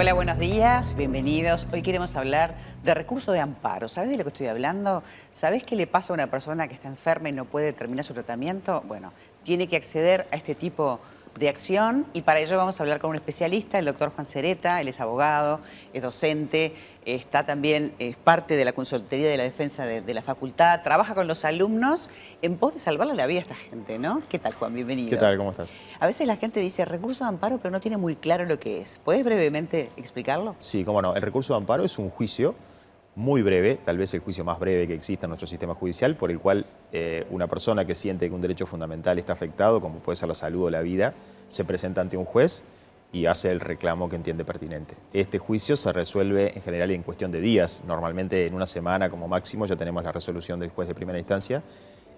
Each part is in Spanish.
Hola, buenos días, bienvenidos. Hoy queremos hablar de recurso de amparo. ¿Sabes de lo que estoy hablando? ¿Sabes qué le pasa a una persona que está enferma y no puede terminar su tratamiento? Bueno, tiene que acceder a este tipo de acción y para ello vamos a hablar con un especialista, el doctor Juan Cereta, él es abogado, es docente, está también, es parte de la consultoría de la defensa de, la facultad, trabaja con los alumnos en pos de salvarle la vida a esta gente, ¿no? ¿Qué tal, Juan? Bienvenido. ¿Qué tal? ¿Cómo estás? A veces la gente dice recurso de amparo, pero no tiene muy claro lo que es. ¿Puedes brevemente explicarlo? Sí, cómo no. El recurso de amparo es un juicio muy breve, tal vez el juicio más breve que exista en nuestro sistema judicial, por el cual eh, una persona que siente que un derecho fundamental está afectado, como puede ser la salud o la vida, se presenta ante un juez y hace el reclamo que entiende pertinente. Este juicio se resuelve en general en cuestión de días, normalmente en una semana como máximo ya tenemos la resolución del juez de primera instancia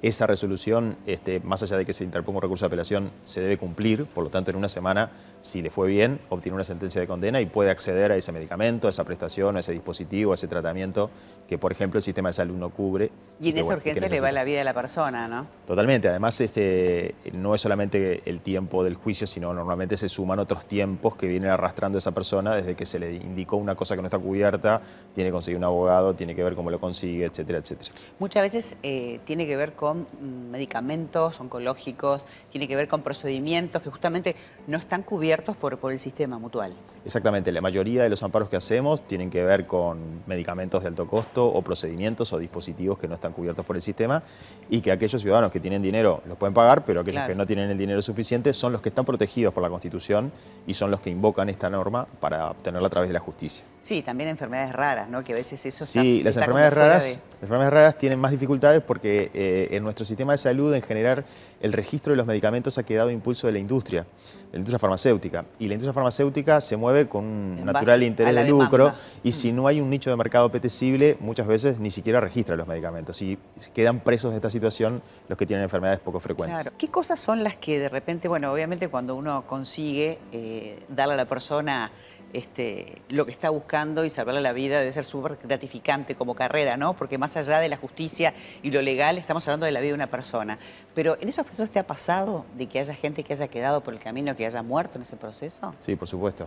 esa resolución, este, más allá de que se interponga un recurso de apelación, se debe cumplir, por lo tanto en una semana, si le fue bien, obtiene una sentencia de condena y puede acceder a ese medicamento, a esa prestación, a ese dispositivo, a ese tratamiento que, por ejemplo, el sistema de salud no cubre. Y en esa urgencia le va la vida a la persona, ¿no? Totalmente. Además, este, no es solamente el tiempo del juicio, sino normalmente se suman otros tiempos que vienen arrastrando esa persona desde que se le indicó una cosa que no está cubierta, tiene que conseguir un abogado, tiene que ver cómo lo consigue, etcétera, etcétera. Muchas veces eh, tiene que ver con Mm, medicamentos oncológicos, tiene que ver con procedimientos que justamente no están cubiertos por, por el sistema mutual. Exactamente, la mayoría de los amparos que hacemos tienen que ver con medicamentos de alto costo o procedimientos o dispositivos que no están cubiertos por el sistema y que aquellos ciudadanos que tienen dinero los pueden pagar, pero aquellos que no tienen el dinero suficiente son los que están protegidos por la Constitución y son los que invocan esta norma para obtenerla a través de la justicia. Sí, también enfermedades raras, ¿no? Que a veces eso Sí, las enfermedades raras, las enfermedades raras tienen más dificultades porque eh, nuestro sistema de salud en general el registro de los medicamentos ha quedado impulso de la industria, de la industria farmacéutica. Y la industria farmacéutica se mueve con un natural interés de lucro y si no hay un nicho de mercado apetecible, muchas veces ni siquiera registra los medicamentos. Y quedan presos de esta situación los que tienen enfermedades poco frecuentes. Claro. ¿Qué cosas son las que de repente, bueno, obviamente cuando uno consigue eh, darle a la persona este, lo que está buscando y salvarle la vida debe ser súper gratificante como carrera, ¿no? Porque más allá de la justicia y lo legal, estamos hablando de la vida de una persona. Pero ¿en esos procesos te ha pasado de que haya gente que haya quedado por el camino, que haya muerto en ese proceso? Sí, por supuesto.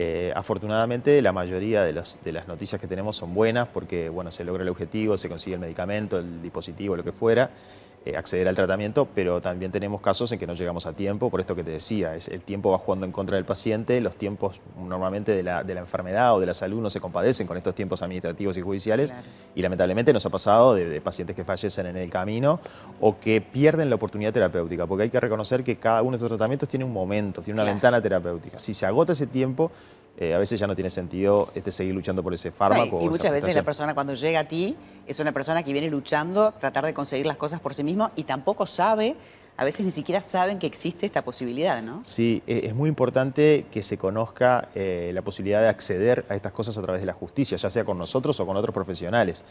Eh, afortunadamente la mayoría de, de, las noticias que tenemos son buenas porque bueno, se logra el objetivo, se consigue el medicamento, el dispositivo, lo que fuera. Eh, acceder al tratamiento, pero también tenemos casos en que no llegamos a tiempo, por esto que te decía, es, el tiempo va jugando en contra del paciente, los tiempos normalmente de la, de la enfermedad o de la salud no se compadecen con estos tiempos administrativos y judiciales y lamentablemente nos ha pasado de, pacientes que fallecen en el camino o que pierden la oportunidad terapéutica, porque hay que reconocer que cada uno de estos tratamientos tiene un momento, tiene una ventana terapéutica. Si se agota ese tiempo, eh, a veces ya no tiene sentido este, seguir luchando por ese fármaco. y muchas veces la persona cuando llega a ti es una persona que viene luchando, tratar de conseguir las cosas por sí mismo y tampoco sabe, a veces ni siquiera saben que existe esta posibilidad, ¿no? Sí, e, es muy importante que se conozca eh, la posibilidad de acceder a estas cosas a través de la justicia, ya sea con nosotros o con otros profesionales.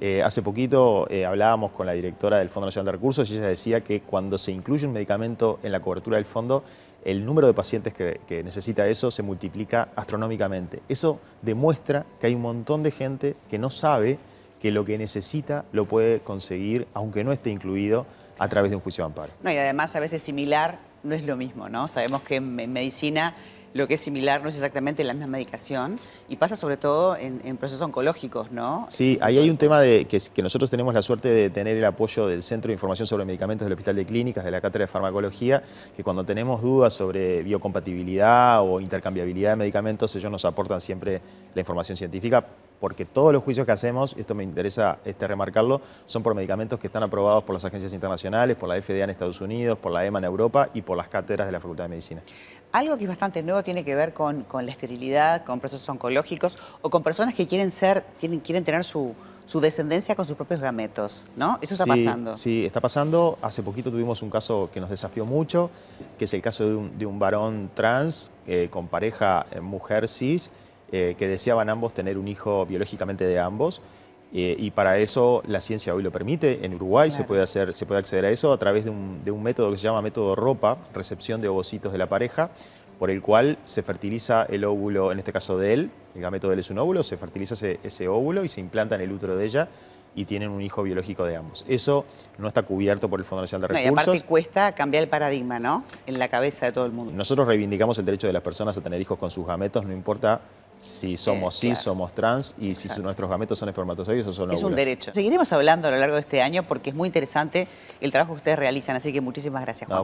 Eh, hace poquito hablábamos con la directora del Fondo Nacional de Recursos y ella decía que cuando se incluye un medicamento en la cobertura del fondo, el número de pacientes que, necesita eso se multiplica astronómicamente. Eso demuestra que hay un montón de gente que no sabe que lo que necesita lo puede conseguir, aunque no esté incluido, a través de un juicio de amparo. No, y además a veces similar no es lo mismo, ¿no? Sabemos que en medicina lo que es similar no es exactamente la misma medicación y pasa sobre todo en, procesos oncológicos, ¿no? Sí, ahí hay un tema de que, nosotros tenemos la suerte de tener el apoyo del Centro de Información sobre Medicamentos del Hospital de Clínicas, de la Cátedra de Farmacología, que cuando tenemos dudas sobre biocompatibilidad o intercambiabilidad de medicamentos, ellos nos aportan siempre la información científica porque todos los juicios que hacemos, esto me interesa este, remarcarlo, son por medicamentos que están aprobados por las agencias internacionales, por la FDA en Estados Unidos, por la EMA en Europa y por las cátedras de la Facultad de Medicina. Algo que es bastante nuevo tiene que ver con, la esterilidad, con procesos oncológicos o con personas que quieren ser, quieren, quieren tener su, descendencia con sus propios gametos, ¿no? Eso está pasando. Sí, está pasando. Hace poquito tuvimos un caso que nos desafió mucho, que es el caso de un, varón trans eh, con pareja eh, mujer cis, eh, que deseaban ambos tener un hijo biológicamente de ambos. Y para eso la ciencia hoy lo permite. En Uruguay se, puede hacer, se puede acceder a eso a través de un, de un método que se llama método ropa, recepción de ovocitos de la pareja, por el cual se fertiliza el óvulo, en este caso de él, el gameto de él es un óvulo, se fertiliza ese, óvulo y se implanta en el útero de ella y tienen un hijo biológico de ambos. Eso no está cubierto por el Fondo Nacional de Recursos. y aparte cuesta cambiar el paradigma, ¿no? En la cabeza de todo el mundo. Nosotros reivindicamos el derecho de las personas a tener hijos con sus gametos, no importa si somos claro. somos trans y si nuestros gametos son espermatozoides o son Es un derecho. Seguiremos hablando a lo largo de este año porque es muy interesante el trabajo que ustedes realizan, así que muchísimas gracias, No, Juan.